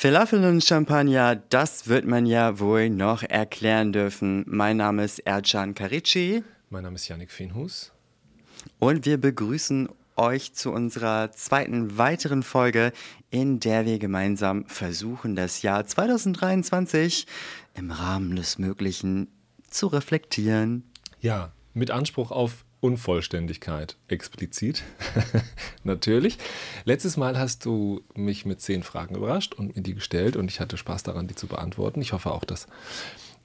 Falafel und Champagner, das wird man ja wohl noch erklären dürfen. Mein Name ist Ercan Karici. Mein Name ist Yannick Feenhus. Und wir begrüßen euch zu unserer zweiten weiteren Folge, in der wir gemeinsam versuchen, das Jahr 2023 im Rahmen des Möglichen zu reflektieren. Ja, mit Anspruch auf Unvollständigkeit explizit. Natürlich. Letztes Mal hast du mich mit zehn Fragen überrascht und mir die gestellt und ich hatte Spaß daran, die zu beantworten. Ich hoffe auch, dass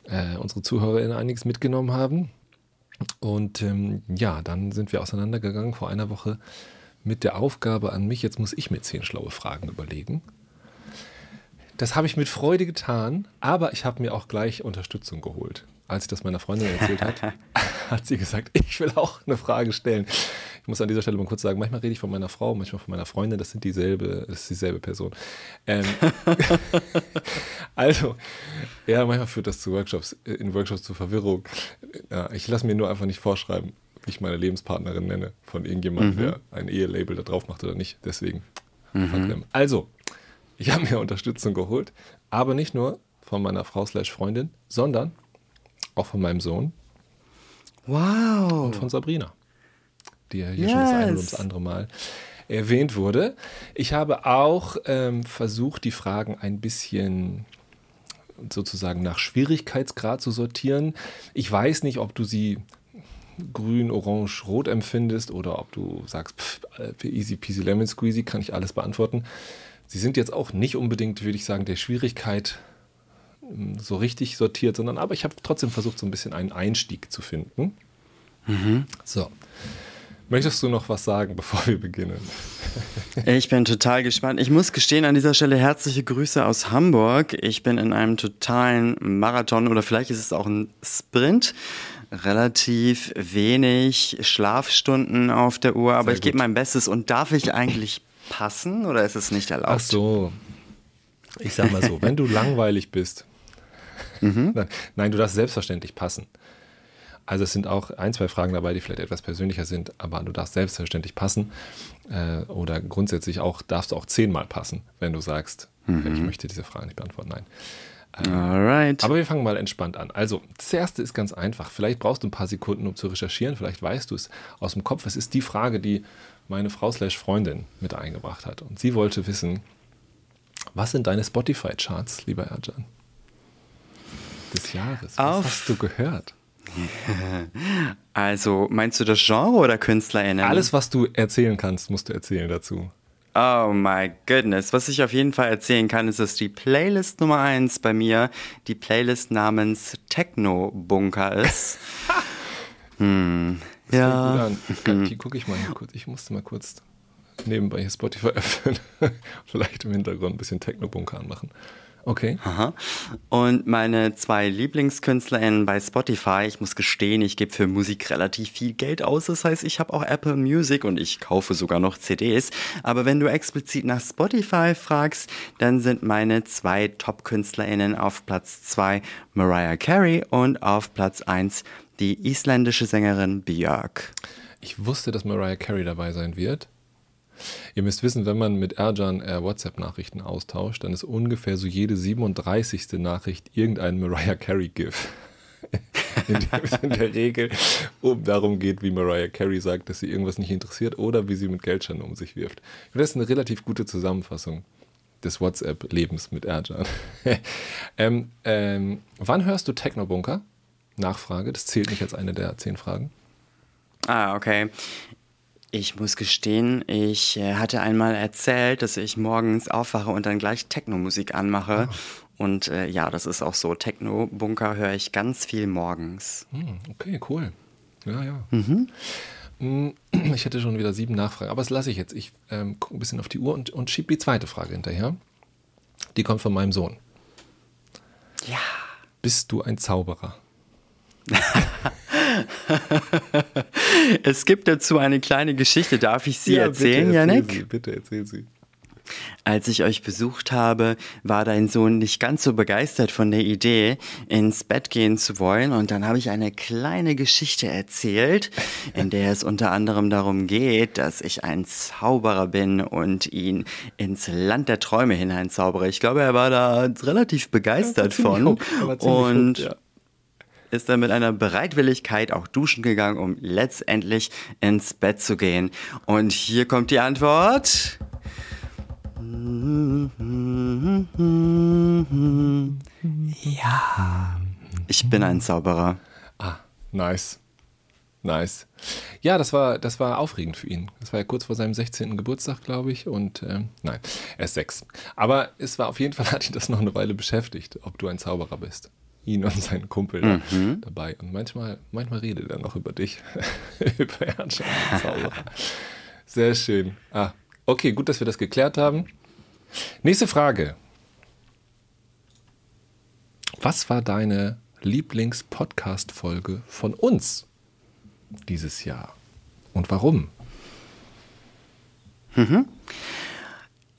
äh, unsere ZuhörerInnen einiges mitgenommen haben. Und ähm, ja, dann sind wir auseinandergegangen vor einer Woche mit der Aufgabe an mich, jetzt muss ich mir zehn schlaue Fragen überlegen. Das habe ich mit Freude getan, aber ich habe mir auch gleich Unterstützung geholt als ich das meiner Freundin erzählt hat, hat sie gesagt, ich will auch eine Frage stellen. Ich muss an dieser Stelle mal kurz sagen, manchmal rede ich von meiner Frau, manchmal von meiner Freundin, das sind dieselbe, das ist dieselbe Person. Ähm, also, ja, manchmal führt das zu Workshops, in Workshops zu Verwirrung. Ja, ich lasse mir nur einfach nicht vorschreiben, wie ich meine Lebenspartnerin nenne, von irgendjemandem, mhm. der ein Ehelabel da drauf macht oder nicht. Deswegen. Mhm. Also, ich habe mir Unterstützung geholt, aber nicht nur von meiner Frau slash Freundin, sondern auch von meinem Sohn. Wow. Und von Sabrina, die ja hier yes. schon das eine oder das andere Mal erwähnt wurde. Ich habe auch ähm, versucht, die Fragen ein bisschen sozusagen nach Schwierigkeitsgrad zu sortieren. Ich weiß nicht, ob du sie grün, orange, rot empfindest oder ob du sagst, pff, äh, easy peasy lemon squeezy, kann ich alles beantworten. Sie sind jetzt auch nicht unbedingt, würde ich sagen, der Schwierigkeit so richtig sortiert, sondern aber ich habe trotzdem versucht, so ein bisschen einen Einstieg zu finden. Mhm. So. Möchtest du noch was sagen, bevor wir beginnen? Ich bin total gespannt. Ich muss gestehen, an dieser Stelle herzliche Grüße aus Hamburg. Ich bin in einem totalen Marathon oder vielleicht ist es auch ein Sprint. Relativ wenig Schlafstunden auf der Uhr, aber Sehr ich gebe mein Bestes. Und darf ich eigentlich passen oder ist es nicht erlaubt? Ach so. Ich sag mal so, wenn du langweilig bist, Mhm. Nein, du darfst selbstverständlich passen. Also es sind auch ein, zwei Fragen dabei, die vielleicht etwas persönlicher sind, aber du darfst selbstverständlich passen. Äh, oder grundsätzlich auch darfst du auch zehnmal passen, wenn du sagst, mhm. ich möchte diese Frage nicht beantworten. Nein. Ähm, Alright. Aber wir fangen mal entspannt an. Also, das erste ist ganz einfach. Vielleicht brauchst du ein paar Sekunden, um zu recherchieren. Vielleicht weißt du es aus dem Kopf. Es ist die Frage, die meine Frau slash Freundin mit eingebracht hat. Und sie wollte wissen, was sind deine Spotify-Charts, lieber Erjan? Des Jahres. Was Auf hast du gehört? Also, meinst du das Genre oder KünstlerInnen? Alles, was du erzählen kannst, musst du erzählen dazu. Oh my goodness. Was ich auf jeden Fall erzählen kann, ist, dass die Playlist Nummer 1 bei mir die Playlist namens Techno Bunker ist. hm. Das ja. Die gucke ich mal hier kurz. Ich musste mal kurz nebenbei hier Spotify öffnen. Vielleicht im Hintergrund ein bisschen Techno Bunker anmachen. Okay. Aha. Und meine zwei LieblingskünstlerInnen bei Spotify, ich muss gestehen, ich gebe für Musik relativ viel Geld aus. Das heißt, ich habe auch Apple Music und ich kaufe sogar noch CDs. Aber wenn du explizit nach Spotify fragst, dann sind meine zwei Top-KünstlerInnen auf Platz 2 Mariah Carey und auf Platz 1 die isländische Sängerin Björk. Ich wusste, dass Mariah Carey dabei sein wird. Ihr müsst wissen, wenn man mit Erjan äh, WhatsApp-Nachrichten austauscht, dann ist ungefähr so jede 37. Nachricht irgendein Mariah Carey-GIF. in es in der Regel um darum geht, wie Mariah Carey sagt, dass sie irgendwas nicht interessiert oder wie sie mit Geldscheinen um sich wirft. Das ist eine relativ gute Zusammenfassung des WhatsApp-Lebens mit Erjan. ähm, ähm, wann hörst du Technobunker? Nachfrage, das zählt nicht als eine der zehn Fragen. Ah, okay. Ich muss gestehen, ich äh, hatte einmal erzählt, dass ich morgens aufwache und dann gleich Techno-Musik anmache. Oh. Und äh, ja, das ist auch so. Techno-Bunker höre ich ganz viel morgens. Hm, okay, cool. Ja, ja. Mhm. Hm, ich hätte schon wieder sieben Nachfragen, aber das lasse ich jetzt. Ich ähm, gucke ein bisschen auf die Uhr und, und schiebe die zweite Frage hinterher. Die kommt von meinem Sohn. Ja. Bist du ein Zauberer? es gibt dazu eine kleine Geschichte. Darf ich sie ja, erzählen, bitte Janik? Sie, bitte erzähl sie. Als ich euch besucht habe, war dein Sohn nicht ganz so begeistert von der Idee, ins Bett gehen zu wollen. Und dann habe ich eine kleine Geschichte erzählt, in der es unter anderem darum geht, dass ich ein Zauberer bin und ihn ins Land der Träume hineinzaubere. Ich glaube, er war da relativ begeistert ja, von. Und hoch, ja ist er mit einer Bereitwilligkeit auch duschen gegangen, um letztendlich ins Bett zu gehen. Und hier kommt die Antwort. Ja, ich bin ein Zauberer. Ah, nice. Nice. Ja, das war, das war aufregend für ihn. Das war ja kurz vor seinem 16. Geburtstag, glaube ich. Und ähm, nein, er ist sechs. Aber es war auf jeden Fall, hat ihn das noch eine Weile beschäftigt, ob du ein Zauberer bist ihn und seinen Kumpel mhm. dabei. Und manchmal, manchmal redet er noch über dich, über Ernst Zauberer. Sehr schön. Ah, okay, gut, dass wir das geklärt haben. Nächste Frage. Was war deine Lieblings-Podcast-Folge von uns dieses Jahr? Und warum? Mhm.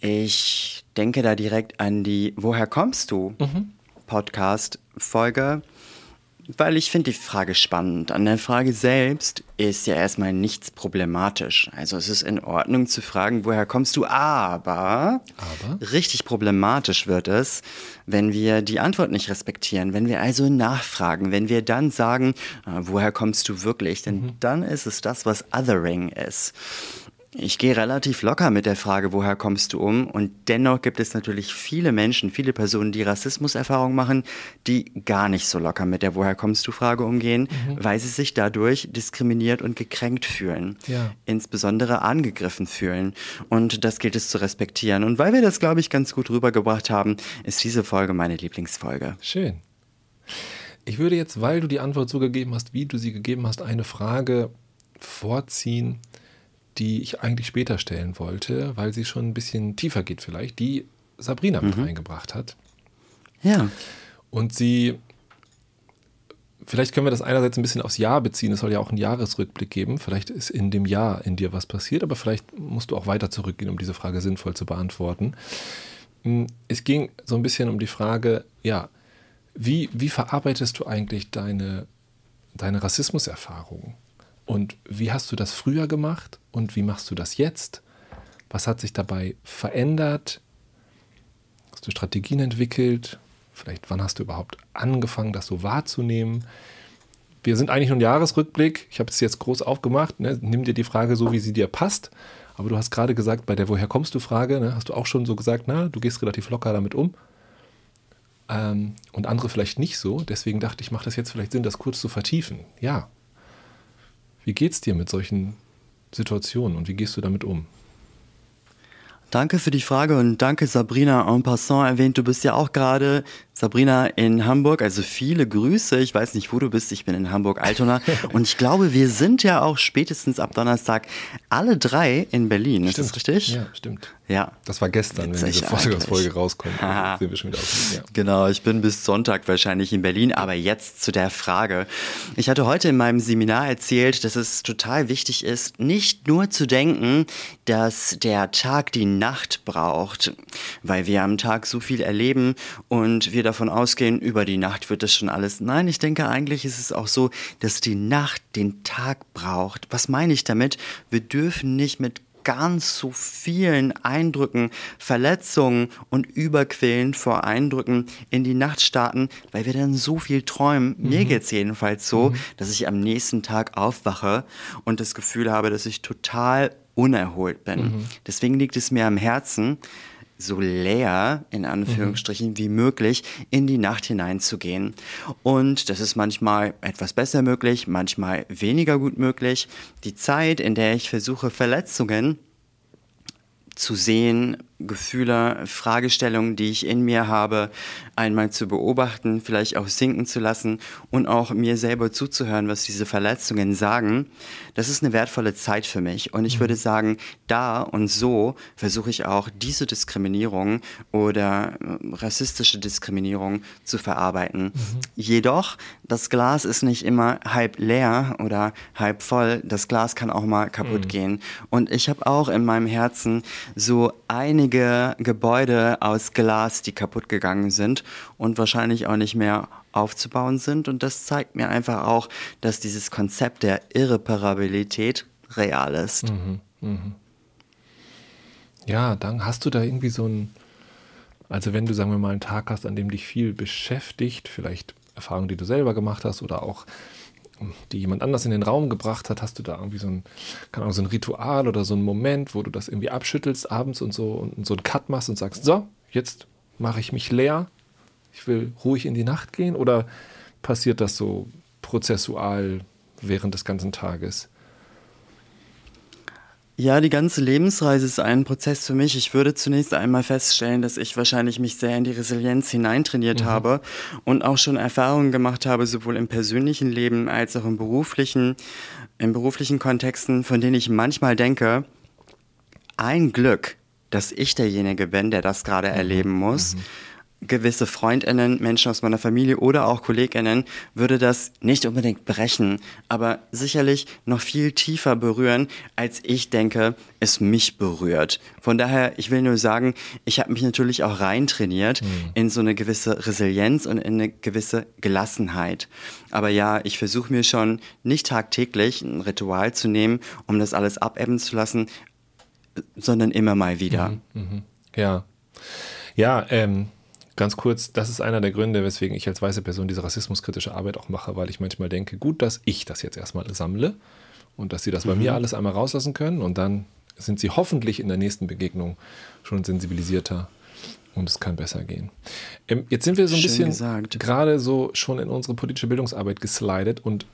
Ich denke da direkt an die Woher kommst du? Mhm. Podcast-Folge, weil ich finde die Frage spannend. An der Frage selbst ist ja erstmal nichts problematisch. Also es ist in Ordnung zu fragen, woher kommst du, aber, aber? richtig problematisch wird es, wenn wir die Antwort nicht respektieren, wenn wir also nachfragen, wenn wir dann sagen, äh, woher kommst du wirklich, denn mhm. dann ist es das, was Othering ist. Ich gehe relativ locker mit der Frage, woher kommst du um? Und dennoch gibt es natürlich viele Menschen, viele Personen, die Rassismuserfahrungen machen, die gar nicht so locker mit der Woher kommst du Frage umgehen, mhm. weil sie sich dadurch diskriminiert und gekränkt fühlen. Ja. Insbesondere angegriffen fühlen. Und das gilt es zu respektieren. Und weil wir das, glaube ich, ganz gut rübergebracht haben, ist diese Folge meine Lieblingsfolge. Schön. Ich würde jetzt, weil du die Antwort so gegeben hast, wie du sie gegeben hast, eine Frage vorziehen, die ich eigentlich später stellen wollte, weil sie schon ein bisschen tiefer geht vielleicht, die Sabrina mhm. mit reingebracht hat. Ja. Und sie, vielleicht können wir das einerseits ein bisschen aufs Jahr beziehen, es soll ja auch einen Jahresrückblick geben, vielleicht ist in dem Jahr in dir was passiert, aber vielleicht musst du auch weiter zurückgehen, um diese Frage sinnvoll zu beantworten. Hm, es ging so ein bisschen um die Frage, ja, wie, wie verarbeitest du eigentlich deine, deine Rassismuserfahrungen? Und wie hast du das früher gemacht und wie machst du das jetzt? Was hat sich dabei verändert? Hast du Strategien entwickelt? Vielleicht wann hast du überhaupt angefangen, das so wahrzunehmen? Wir sind eigentlich nur ein Jahresrückblick. Ich habe es jetzt groß aufgemacht. Ne? Nimm dir die Frage so, wie sie dir passt. Aber du hast gerade gesagt, bei der Woher kommst du Frage, ne, hast du auch schon so gesagt, na, du gehst relativ locker damit um. Ähm, und andere vielleicht nicht so. Deswegen dachte ich, macht das jetzt vielleicht Sinn, das kurz zu vertiefen. Ja, wie geht's dir mit solchen Situationen und wie gehst du damit um? Danke für die Frage und danke Sabrina en passant erwähnt. Du bist ja auch gerade Sabrina in Hamburg, also viele Grüße. Ich weiß nicht, wo du bist. Ich bin in Hamburg-Altona. und ich glaube, wir sind ja auch spätestens ab Donnerstag alle drei in Berlin. Stimmt. Ist das richtig? Ja, stimmt. Ja. Das war gestern, wenn diese Folge rauskommt. Sind wir schon wieder auf, ja. Genau, ich bin bis Sonntag wahrscheinlich in Berlin. Aber jetzt zu der Frage. Ich hatte heute in meinem Seminar erzählt, dass es total wichtig ist, nicht nur zu denken, dass der Tag die Nacht braucht, weil wir am Tag so viel erleben und wir davon ausgehen, über die Nacht wird das schon alles. Nein, ich denke eigentlich ist es auch so, dass die Nacht den Tag braucht. Was meine ich damit? Wir dürfen nicht mit ganz so vielen Eindrücken, Verletzungen und Überquellen vor Eindrücken in die Nacht starten, weil wir dann so viel träumen. Mhm. Mir geht es jedenfalls so, mhm. dass ich am nächsten Tag aufwache und das Gefühl habe, dass ich total unerholt bin. Mhm. Deswegen liegt es mir am Herzen, so leer, in Anführungsstrichen, mhm. wie möglich in die Nacht hineinzugehen. Und das ist manchmal etwas besser möglich, manchmal weniger gut möglich. Die Zeit, in der ich versuche, Verletzungen zu sehen, Gefühle, Fragestellungen, die ich in mir habe, einmal zu beobachten, vielleicht auch sinken zu lassen und auch mir selber zuzuhören, was diese Verletzungen sagen, das ist eine wertvolle Zeit für mich. Und ich mhm. würde sagen, da und so versuche ich auch diese Diskriminierung oder äh, rassistische Diskriminierung zu verarbeiten. Mhm. Jedoch, das Glas ist nicht immer halb leer oder halb voll. Das Glas kann auch mal kaputt mhm. gehen. Und ich habe auch in meinem Herzen so einige Gebäude aus Glas, die kaputt gegangen sind und wahrscheinlich auch nicht mehr aufzubauen sind. Und das zeigt mir einfach auch, dass dieses Konzept der Irreparabilität real ist. Mhm, mh. Ja, dann hast du da irgendwie so ein, also wenn du, sagen wir mal, einen Tag hast, an dem dich viel beschäftigt, vielleicht Erfahrungen, die du selber gemacht hast oder auch die jemand anders in den Raum gebracht hat, hast du da irgendwie so ein, keine Ahnung, so ein Ritual oder so ein Moment, wo du das irgendwie abschüttelst abends und so und so einen Cut machst und sagst, so, jetzt mache ich mich leer, ich will ruhig in die Nacht gehen oder passiert das so prozessual während des ganzen Tages? Ja, die ganze Lebensreise ist ein Prozess für mich. Ich würde zunächst einmal feststellen, dass ich wahrscheinlich mich sehr in die Resilienz hineintrainiert mhm. habe und auch schon Erfahrungen gemacht habe, sowohl im persönlichen Leben als auch im beruflichen, in beruflichen Kontexten, von denen ich manchmal denke, ein Glück, dass ich derjenige bin, der das gerade mhm. erleben muss. Mhm gewisse Freundinnen, Menschen aus meiner Familie oder auch Kolleginnen würde das nicht unbedingt brechen, aber sicherlich noch viel tiefer berühren, als ich denke, es mich berührt. Von daher, ich will nur sagen, ich habe mich natürlich auch reintrainiert mhm. in so eine gewisse Resilienz und in eine gewisse Gelassenheit. Aber ja, ich versuche mir schon nicht tagtäglich ein Ritual zu nehmen, um das alles abebben zu lassen, sondern immer mal wieder. Mhm, mh. Ja. Ja, ähm, Ganz kurz, das ist einer der Gründe, weswegen ich als weiße Person diese rassismuskritische Arbeit auch mache, weil ich manchmal denke, gut, dass ich das jetzt erstmal sammle und dass sie das bei mhm. mir alles einmal rauslassen können und dann sind sie hoffentlich in der nächsten Begegnung schon sensibilisierter und es kann besser gehen. Ähm, jetzt sind wir so ein Schön bisschen gerade so schon in unsere politische Bildungsarbeit geslidet und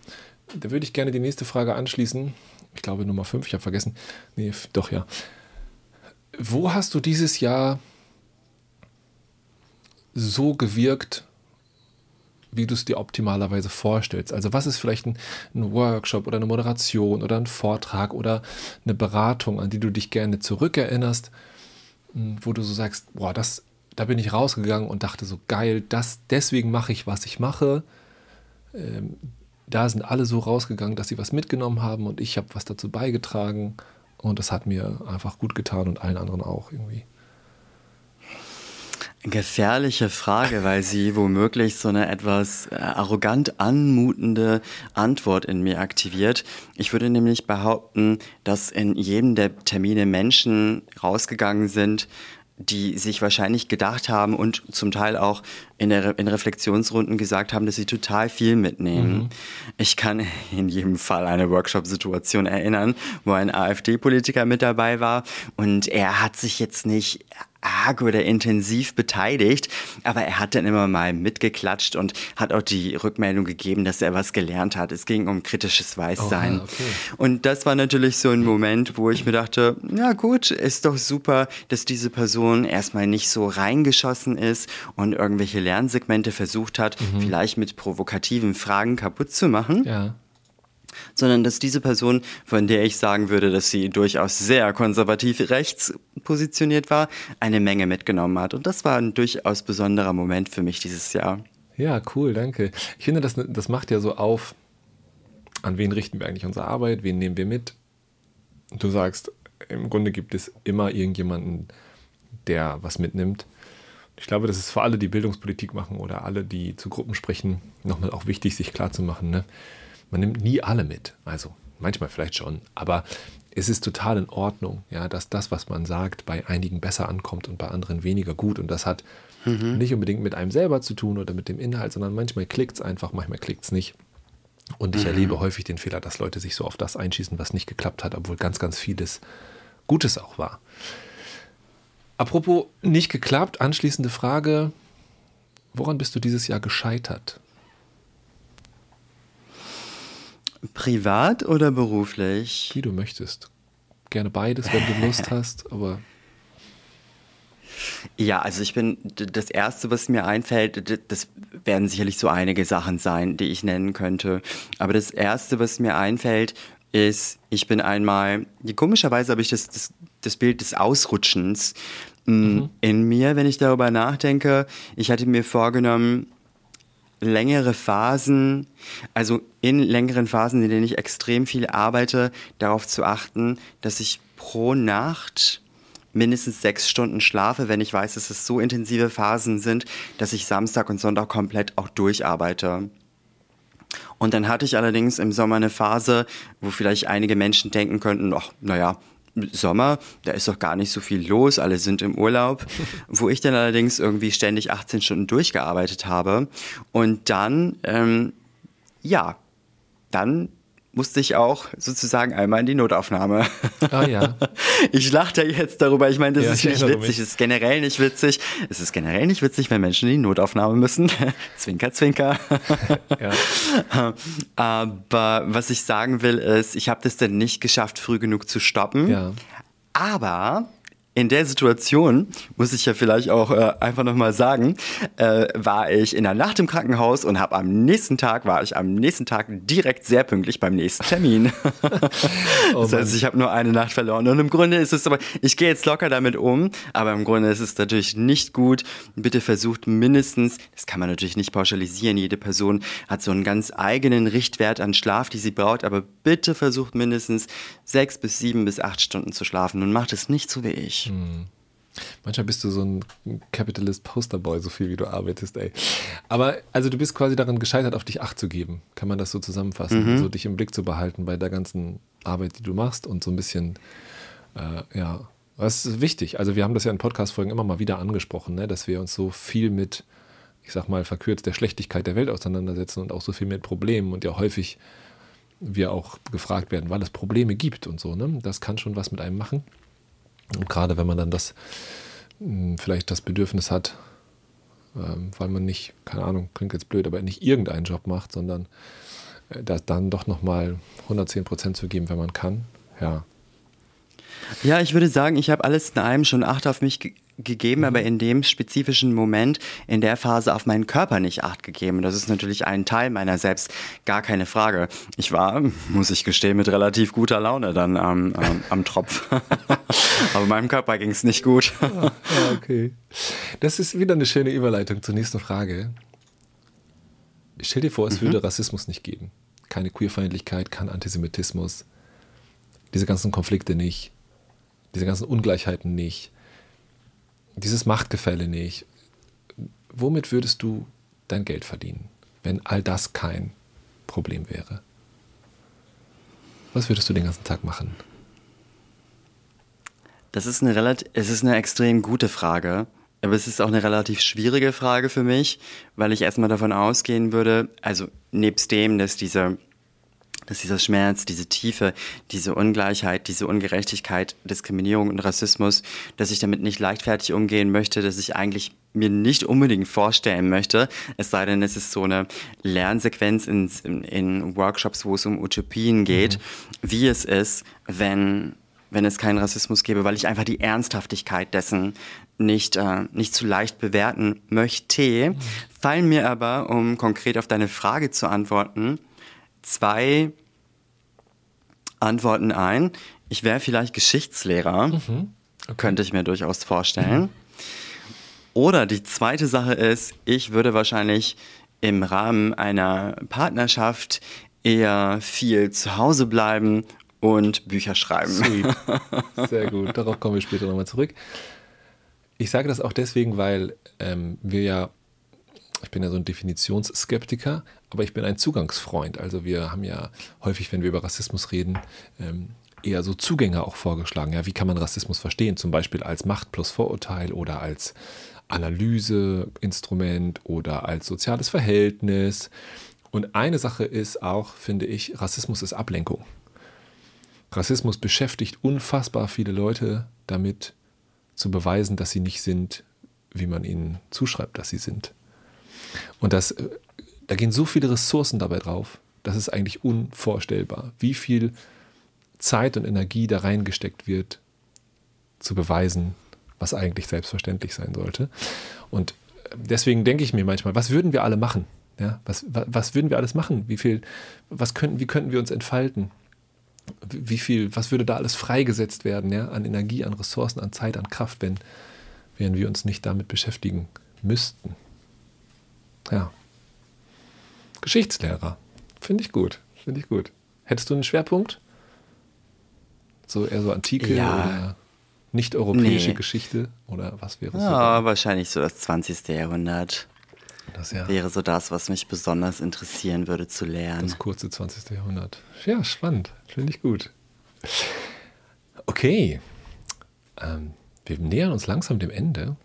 da würde ich gerne die nächste Frage anschließen. Ich glaube Nummer 5, ich habe vergessen. Nee, doch ja. Wo hast du dieses Jahr so gewirkt, wie du es dir optimalerweise vorstellst. Also was ist vielleicht ein, ein, Workshop oder eine Moderation oder ein Vortrag oder eine Beratung, an die du dich gerne zurückerinnerst, hm, wo du so sagst, boah, das, da bin ich rausgegangen und dachte so geil, das, deswegen mache ich, was ich mache. Ähm, da sind alle so rausgegangen, dass sie was mitgenommen haben und ich habe was dazu beigetragen und das hat mir einfach gut getan und allen anderen auch irgendwie. Gefährliche Frage, weil sie womöglich so eine etwas äh, arrogant anmutende Antwort in mir aktiviert. Ich würde nämlich behaupten, dass in jedem der Termine Menschen rausgegangen sind, die sich wahrscheinlich gedacht haben und zum Teil auch in, der, in Reflexionsrunden gesagt haben, dass sie total viel mitnehmen. Mhm. Ich kann in jedem Fall eine Workshop-Situation erinnern, wo ein AfD-Politiker mit dabei war und er hat sich jetzt nicht arg oder intensiv beteiligt, aber er hat dann immer mal mitgeklatscht und hat auch die Rückmeldung gegeben, dass er was gelernt hat. Es ging um kritisches Weißsein. Oh, okay. Und das war natürlich so ein Moment, wo ich mir dachte, ja gut, ist doch super, dass diese Person erstmal nicht so reingeschossen ist und irgendwelche Lernsegmente versucht hat, mhm. vielleicht mit provokativen Fragen kaputt zu machen. Ja sondern dass diese Person, von der ich sagen würde, dass sie durchaus sehr konservativ rechts positioniert war, eine Menge mitgenommen hat. Und das war ein durchaus besonderer Moment für mich dieses Jahr. Ja, cool, danke. Ich finde, das, das macht ja so auf, an wen richten wir eigentlich unsere Arbeit, wen nehmen wir mit. Du sagst, im Grunde gibt es immer irgendjemanden, der was mitnimmt. Ich glaube, das ist für alle, die Bildungspolitik machen oder alle, die zu Gruppen sprechen, nochmal auch wichtig, sich klarzumachen. Ne? Man nimmt nie alle mit. Also manchmal vielleicht schon, aber es ist total in Ordnung, ja, dass das, was man sagt, bei einigen besser ankommt und bei anderen weniger gut. Und das hat mhm. nicht unbedingt mit einem selber zu tun oder mit dem Inhalt, sondern manchmal klickt es einfach, manchmal klickt es nicht. Und ich mhm. erlebe häufig den Fehler, dass Leute sich so auf das einschießen, was nicht geklappt hat, obwohl ganz, ganz vieles Gutes auch war. Apropos nicht geklappt, anschließende Frage. Woran bist du dieses Jahr gescheitert? Privat oder beruflich? Wie du möchtest. Gerne beides, wenn du Lust hast, aber. Ja, also ich bin, das Erste, was mir einfällt, das werden sicherlich so einige Sachen sein, die ich nennen könnte. Aber das Erste, was mir einfällt, ist, ich bin einmal, komischerweise habe ich das, das, das Bild des Ausrutschens mm, mhm. in mir, wenn ich darüber nachdenke. Ich hatte mir vorgenommen, längere Phasen, also in längeren Phasen, in denen ich extrem viel arbeite, darauf zu achten, dass ich pro Nacht mindestens sechs Stunden schlafe, wenn ich weiß, dass es so intensive Phasen sind, dass ich Samstag und Sonntag komplett auch durcharbeite. Und dann hatte ich allerdings im Sommer eine Phase, wo vielleicht einige Menschen denken könnten, ach, naja, Sommer, da ist doch gar nicht so viel los, alle sind im Urlaub, wo ich dann allerdings irgendwie ständig 18 Stunden durchgearbeitet habe. Und dann, ähm, ja, dann musste ich auch sozusagen einmal in die Notaufnahme. Ah ja. Ich lache da jetzt darüber. Ich meine, das ja, ist nicht witzig. Es ist generell nicht witzig. Es ist generell nicht witzig, wenn Menschen in die Notaufnahme müssen. zwinker, zwinker. ja. Aber was ich sagen will, ist, ich habe das dann nicht geschafft, früh genug zu stoppen. Ja. Aber in der Situation, muss ich ja vielleicht auch äh, einfach nochmal sagen, äh, war ich in der Nacht im Krankenhaus und habe am nächsten Tag, war ich am nächsten Tag direkt sehr pünktlich beim nächsten Termin. oh das heißt, ich habe nur eine Nacht verloren. Und im Grunde ist es aber, ich gehe jetzt locker damit um, aber im Grunde ist es natürlich nicht gut. Bitte versucht mindestens, das kann man natürlich nicht pauschalisieren, jede Person hat so einen ganz eigenen Richtwert an Schlaf, die sie braucht, aber bitte versucht mindestens sechs bis sieben bis acht Stunden zu schlafen und macht es nicht so wie ich. Hm. Manchmal bist du so ein Capitalist Posterboy, so viel wie du arbeitest, ey. Aber also du bist quasi daran gescheitert, auf dich Acht zu geben. Kann man das so zusammenfassen? Mhm. So dich im Blick zu behalten bei der ganzen Arbeit, die du machst und so ein bisschen, äh, ja, das ist wichtig. Also wir haben das ja in Podcast-Folgen immer mal wieder angesprochen, ne? dass wir uns so viel mit, ich sag mal, verkürzt der Schlechtigkeit der Welt auseinandersetzen und auch so viel mit Problemen und ja häufig wir auch gefragt werden, weil es Probleme gibt und so. Ne? Das kann schon was mit einem machen. Und gerade wenn man dann das hm, vielleicht das Bedürfnis hat, ähm, weil man nicht, keine Ahnung, klingt jetzt blöd, aber nicht irgendeinen Job macht, sondern äh, das dann doch nochmal 110 Prozent zu geben, wenn man kann, ja. Ja, ich würde sagen, ich habe alles in einem schon Acht auf mich gegeben, mhm. aber in dem spezifischen Moment, in der Phase auf meinen Körper nicht acht gegeben. Das ist natürlich ein Teil meiner selbst, gar keine Frage. Ich war, muss ich gestehen, mit relativ guter Laune dann am, ähm, am Tropf. aber meinem Körper ging es nicht gut. ah, okay. Das ist wieder eine schöne Überleitung zur nächsten Frage. Stell dir vor, es mhm. würde Rassismus nicht geben. Keine Queerfeindlichkeit, kein Antisemitismus, diese ganzen Konflikte nicht, diese ganzen Ungleichheiten nicht dieses Machtgefälle nicht. Womit würdest du dein Geld verdienen, wenn all das kein Problem wäre? Was würdest du den ganzen Tag machen? Das ist eine relativ, es ist eine extrem gute Frage. Aber es ist auch eine relativ schwierige Frage für mich, weil ich erstmal davon ausgehen würde, also nebst dem, dass diese dass dieser Schmerz, diese Tiefe, diese Ungleichheit, diese Ungerechtigkeit, Diskriminierung und Rassismus, dass ich damit nicht leichtfertig umgehen möchte, dass ich eigentlich mir nicht unbedingt vorstellen möchte, es sei denn, es ist so eine Lernsequenz in, in, in Workshops, wo es um Utopien geht, mhm. wie es ist, wenn wenn es keinen Rassismus gäbe, weil ich einfach die Ernsthaftigkeit dessen nicht, äh, nicht zu leicht bewerten möchte. Mhm. Fallen mir aber, um konkret auf deine Frage zu antworten, zwei Antworten ein. Ich wäre vielleicht Geschichtslehrer, mhm. okay. könnte ich mir durchaus vorstellen. Mhm. Oder die zweite Sache ist, ich würde wahrscheinlich im Rahmen einer Partnerschaft eher viel zu Hause bleiben und Bücher schreiben. Sweet. Sehr gut, darauf kommen wir später nochmal zurück. Ich sage das auch deswegen, weil ähm, wir ja ich bin ja so ein Definitionsskeptiker, aber ich bin ein Zugangsfreund. Also wir haben ja häufig, wenn wir über Rassismus reden, ähm, eher so Zugänge auch vorgeschlagen. Ja, wie kann man Rassismus verstehen? Zum Beispiel als Macht plus Vorurteil oder als Analyseinstrument oder als soziales Verhältnis. Und eine Sache ist auch, finde ich, Rassismus ist Ablenkung. Rassismus beschäftigt unfassbar viele Leute damit zu beweisen, dass sie nicht sind, wie man ihnen zuschreibt, dass sie sind. Und das, äh, da gehen so viele Ressourcen dabei drauf, das ist eigentlich unvorstellbar, wie viel Zeit und Energie da reingesteckt wird, zu beweisen, was eigentlich selbstverständlich sein sollte. Und äh, deswegen denke ich mir manchmal, was würden wir alle machen? Ja, was, was würden wir alles machen? Wie viel, was könnten, wie könnten wir uns entfalten? Wie viel, was würde da alles freigesetzt werden, ja, an Energie, an Ressourcen, an Zeit, an Kraft, wenn, wenn wir uns nicht damit beschäftigen müssten? Ja. Geschichtslehrer. Finde ich gut. Finde ich gut. Hättest du einen Schwerpunkt? So eher so Antike ja. oder? nicht-europäische nee. Geschichte? Oder was wäre es? Ja, so wahrscheinlich so das 20. Jahrhundert. Das ja. wäre so das, was mich besonders interessieren würde zu lernen. Das kurze 20. Jahrhundert. Ja, spannend. Finde ich gut. Okay. Ähm, wir nähern uns langsam dem Ende.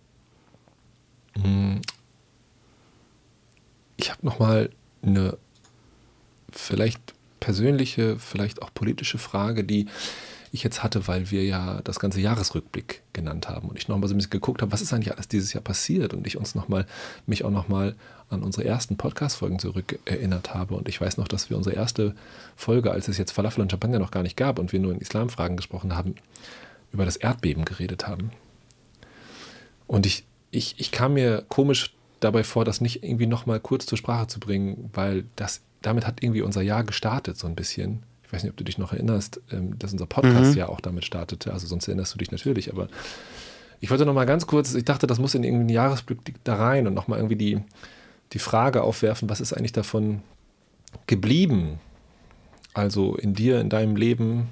Ich habe noch mal eine vielleicht persönliche, vielleicht auch politische Frage, die ich jetzt hatte, weil wir ja das ganze Jahresrückblick genannt haben und ich noch mal so ein bisschen geguckt habe, was ist eigentlich alles dieses Jahr passiert und ich uns noch mal, mich auch noch mal an unsere ersten Podcast-Folgen zurück erinnert habe und ich weiß noch, dass wir unsere erste Folge, als es jetzt Falafel und Champagner noch gar nicht gab und wir nur in Islamfragen gesprochen haben, über das Erdbeben geredet haben. Und ich, ich, ich kam mir komisch dabei vor, das nicht irgendwie noch mal kurz zur Sprache zu bringen, weil das damit hat irgendwie unser Jahr gestartet so ein bisschen. Ich weiß nicht, ob du dich noch erinnerst, ähm, dass unser Podcast mhm. ja auch damit startete. Also sonst erinnerst du dich natürlich, aber ich wollte noch mal ganz kurz, ich dachte, das muss in irgendeinen Jahresblick da rein und noch mal irgendwie die, die Frage aufwerfen, was ist eigentlich davon geblieben? Also in dir, in deinem Leben,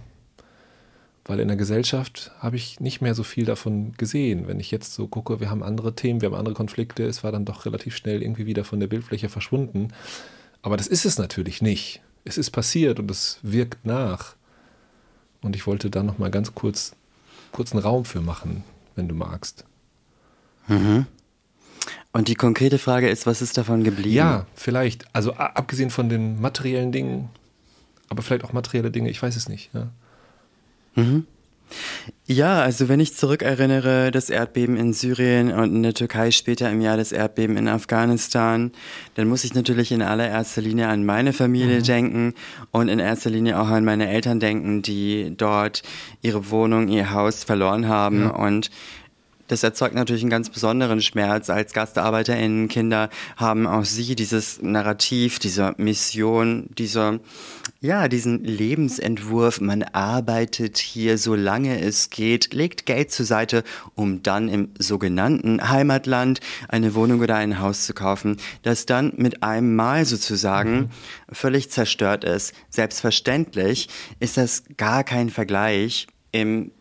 weil in der Gesellschaft habe ich nicht mehr so viel davon gesehen. Wenn ich jetzt so gucke, wir haben andere Themen, wir haben andere Konflikte, es war dann doch relativ schnell irgendwie wieder von der Bildfläche verschwunden. Aber das ist es natürlich nicht. Es ist passiert und es wirkt nach. Und ich wollte da noch mal ganz kurz kurzen Raum für machen, wenn du magst. Mhm. Und die konkrete Frage ist, was ist davon geblieben? Ja, vielleicht. Also abgesehen von den materiellen Dingen, aber vielleicht auch materielle Dinge, ich weiß es nicht. Ja. Mhm. Ja, also wenn ich zurückerinnere, das Erdbeben in Syrien und in der Türkei später im Jahr das Erdbeben in Afghanistan, dann muss ich natürlich in allererster Linie an meine Familie mhm. denken und in erster Linie auch an meine Eltern denken, die dort ihre Wohnung, ihr Haus verloren haben ja. und das erzeugt natürlich einen ganz besonderen Schmerz. Als GastarbeiterInnen, Kinder haben auch sie dieses Narrativ, diese Mission, dieser, ja, diesen Lebensentwurf. Man arbeitet hier, solange es geht, legt Geld zur Seite, um dann im sogenannten Heimatland eine Wohnung oder ein Haus zu kaufen, das dann mit einem Mal sozusagen mhm. völlig zerstört ist. Selbstverständlich ist das gar kein Vergleich im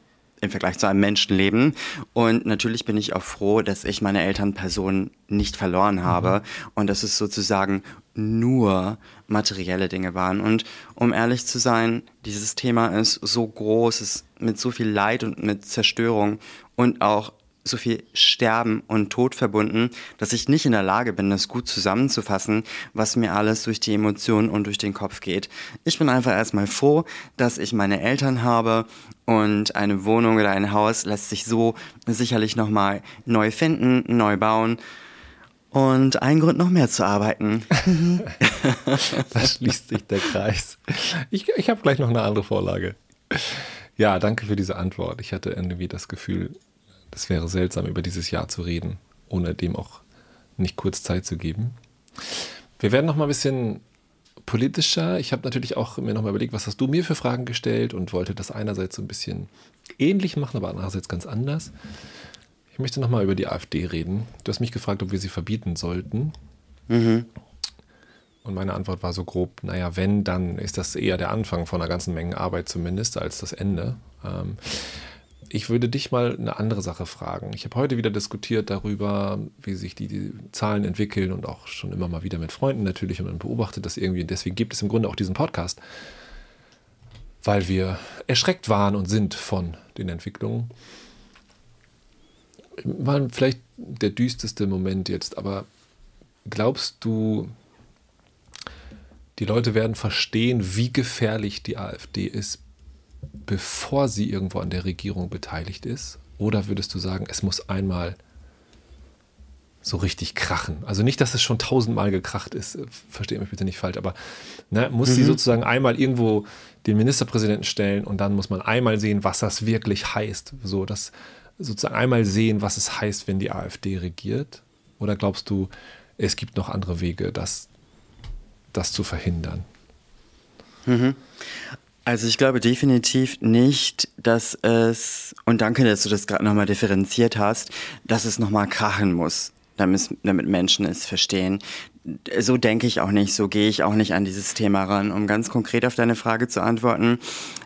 im Vergleich zu einem Menschenleben. Und natürlich bin ich auch froh, dass ich meine Elternperson nicht verloren habe mhm. und dass es sozusagen nur materielle Dinge waren. Und um ehrlich zu sein, dieses Thema ist so groß, ist mit so viel Leid und mit Zerstörung und auch so viel Sterben und Tod verbunden, dass ich nicht in der Lage bin, das gut zusammenzufassen, was mir alles durch die Emotionen und durch den Kopf geht. Ich bin einfach erstmal froh, dass ich meine Eltern habe und eine Wohnung oder ein Haus lässt sich so sicherlich nochmal neu finden, neu bauen. Und ein Grund noch mehr zu arbeiten. da schließt sich der Kreis. Ich, ich habe gleich noch eine andere Vorlage. Ja, danke für diese Antwort. Ich hatte irgendwie das Gefühl, das wäre seltsam, über dieses Jahr zu reden, ohne dem auch nicht kurz Zeit zu geben. Wir werden noch mal ein bisschen politischer. Ich habe natürlich auch mir noch mal überlegt, was hast du mir für Fragen gestellt und wollte das einerseits so ein bisschen ähnlich machen, aber andererseits ganz anders. Ich möchte noch mal über die AfD reden. Du hast mich gefragt, ob wir sie verbieten sollten. Mhm. Und meine Antwort war so grob, naja, wenn, dann ist das eher der Anfang von einer ganzen Menge Arbeit zumindest als das Ende. Ähm, ich würde dich mal eine andere Sache fragen. Ich habe heute wieder diskutiert darüber, wie sich die, die, Zahlen entwickeln und auch schon immer mal wieder mit Freunden natürlich und man beobachtet das irgendwie. Deswegen gibt es im Grunde auch diesen Podcast, weil wir erschreckt waren und sind von den Entwicklungen. War vielleicht der düsterste Moment jetzt, aber glaubst du, die Leute werden verstehen, wie gefährlich die AfD ist, bevor sie irgendwo an der Regierung beteiligt ist? Oder würdest du sagen, es muss einmal so richtig krachen? Also nicht, dass es schon tausendmal gekracht ist, verstehe mich bitte nicht falsch, aber ne, muss mhm. sie sozusagen einmal irgendwo den Ministerpräsidenten stellen und dann muss man einmal sehen, was das wirklich heißt. So, dass sozusagen einmal sehen, was es heißt, wenn die AfD regiert? Oder glaubst du, es gibt noch andere Wege, das, das zu verhindern? Mhm. Also ich glaube definitiv nicht, dass es, und danke, dass du das gerade nochmal differenziert hast, dass es nochmal krachen muss. damit, damit Menschen es verstehen. So denke ich auch nicht, so gehe ich auch nicht an dieses Thema ran. Um ganz konkret auf deine Frage zu antworten,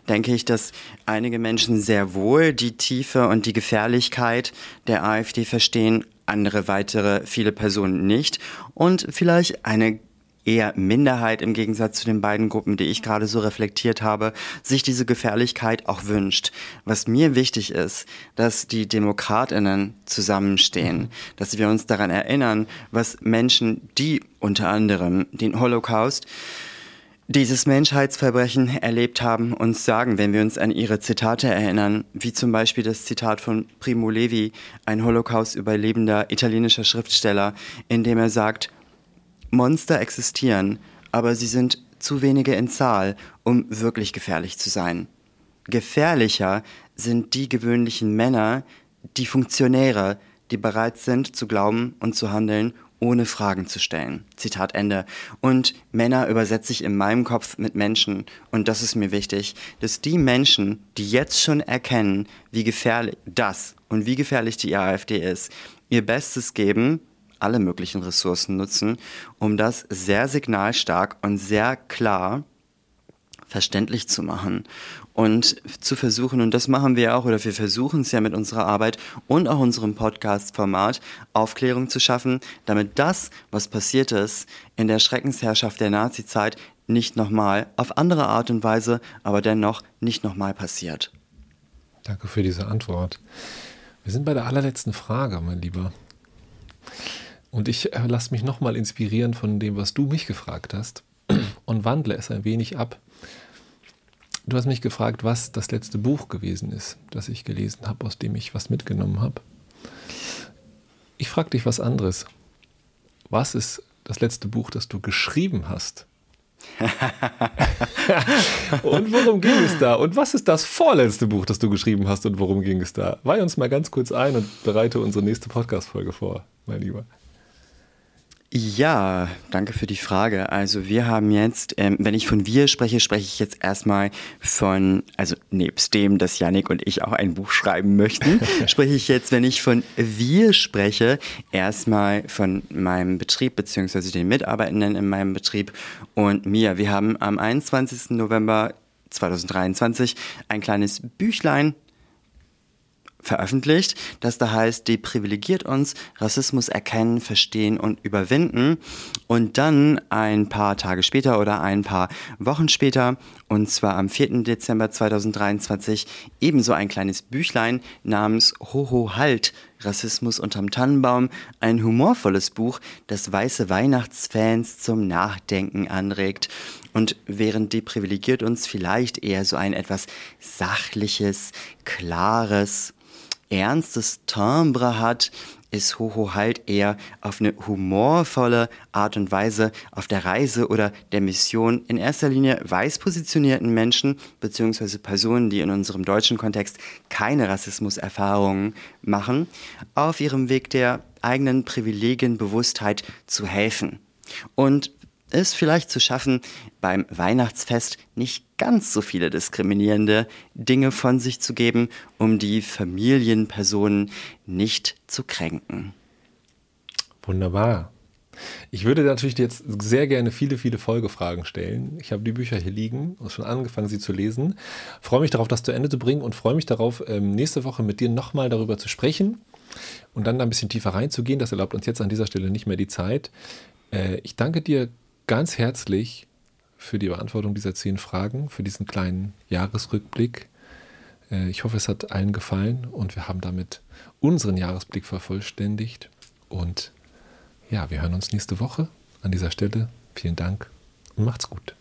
denke ich, dass einige Menschen sehr wohl die Tiefe und die Gefährlichkeit der AfD verstehen, andere weitere, viele Personen nicht und vielleicht eine eher Minderheit im Gegensatz zu den beiden Gruppen, die ich gerade so reflektiert habe, sich diese Gefährlichkeit auch wünscht. Was mir wichtig ist, dass die Demokratinnen zusammenstehen, dass wir uns daran erinnern, was Menschen, die unter anderem den Holocaust dieses Menschheitsverbrechen erlebt haben, uns sagen, wenn wir uns an ihre Zitate erinnern, wie zum Beispiel das Zitat von Primo Levi, ein Holocaust-überlebender italienischer Schriftsteller, in dem er sagt, Monster existieren, aber sie sind zu wenige in Zahl, um wirklich gefährlich zu sein. Gefährlicher sind die gewöhnlichen Männer, die Funktionäre, die bereit sind zu glauben und zu handeln, ohne Fragen zu stellen. Zitat Ende. Und Männer übersetze ich in meinem Kopf mit Menschen. Und das ist mir wichtig, dass die Menschen, die jetzt schon erkennen, wie gefährlich das und wie gefährlich die AfD ist, ihr Bestes geben, alle möglichen Ressourcen nutzen, um das sehr signalstark und sehr klar verständlich zu machen und zu versuchen, und das machen wir auch, oder wir versuchen es ja mit unserer Arbeit und auch unserem Podcast-Format, Aufklärung zu schaffen, damit das, was passiert ist in der Schreckensherrschaft der Nazizeit, nicht nochmal, auf andere Art und Weise, aber dennoch nicht nochmal passiert. Danke für diese Antwort. Wir sind bei der allerletzten Frage, mein Lieber. Und ich äh, lasse mich nochmal inspirieren von dem, was du mich gefragt hast und wandle es ein wenig ab. Du hast mich gefragt, was das letzte Buch gewesen ist, das ich gelesen habe, aus dem ich was mitgenommen habe. Ich frage dich was anderes. Was ist das letzte Buch, das du geschrieben hast? und worum ging es da? Und was ist das vorletzte Buch, das du geschrieben hast und worum ging es da? Weih uns mal ganz kurz ein und bereite unsere nächste Podcast-Folge vor, mein Lieber. Ja, danke für die Frage. Also wir haben jetzt, ähm, wenn ich von wir spreche, spreche ich jetzt erstmal von, also nebst dem, dass Yannick und ich auch ein Buch schreiben möchten, spreche ich jetzt, wenn ich von wir spreche, erstmal von meinem Betrieb beziehungsweise den Mitarbeitenden in meinem Betrieb und mir. Wir haben am 21. November 2023 ein kleines Büchlein veröffentlicht, das da heißt, deprivilegiert uns, Rassismus erkennen, verstehen und überwinden. Und dann ein paar Tage später oder ein paar Wochen später, und zwar am 4. Dezember 2023, ebenso ein kleines Büchlein namens Hoho Halt, Rassismus unterm Tannenbaum, ein humorvolles Buch, das weiße Weihnachtsfans zum Nachdenken anregt. Und während deprivilegiert uns vielleicht eher so ein etwas sachliches, klares, ernstes Timbre hat, ist Hoho halt eher auf eine humorvolle Art und Weise auf der Reise oder der Mission in erster Linie weiß positionierten Menschen bzw. Personen, die in unserem deutschen Kontext keine Rassismuserfahrungen machen, auf ihrem Weg der eigenen Privilegienbewusstheit zu helfen. Und es vielleicht zu schaffen, beim Weihnachtsfest nicht ganz so viele diskriminierende Dinge von sich zu geben, um die Familienpersonen nicht zu kränken. Wunderbar. Ich würde natürlich jetzt sehr gerne viele, viele Folgefragen stellen. Ich habe die Bücher hier liegen und schon angefangen, sie zu lesen. Freue mich darauf, das zu Ende zu bringen und freue mich darauf, ähm, nächste Woche mit dir nochmal darüber zu sprechen und dann ein bisschen tiefer reinzugehen. Das erlaubt uns jetzt an dieser Stelle nicht mehr die Zeit. Äh, ich danke dir ganz herzlich für die Beantwortung dieser zehn Fragen, für diesen kleinen Jahresrückblick. Äh, ich hoffe, es hat allen gefallen und wir haben damit unseren Jahresblick vervollständigt. Und ja, wir hören uns nächste Woche an dieser Stelle. Vielen Dank und macht's gut.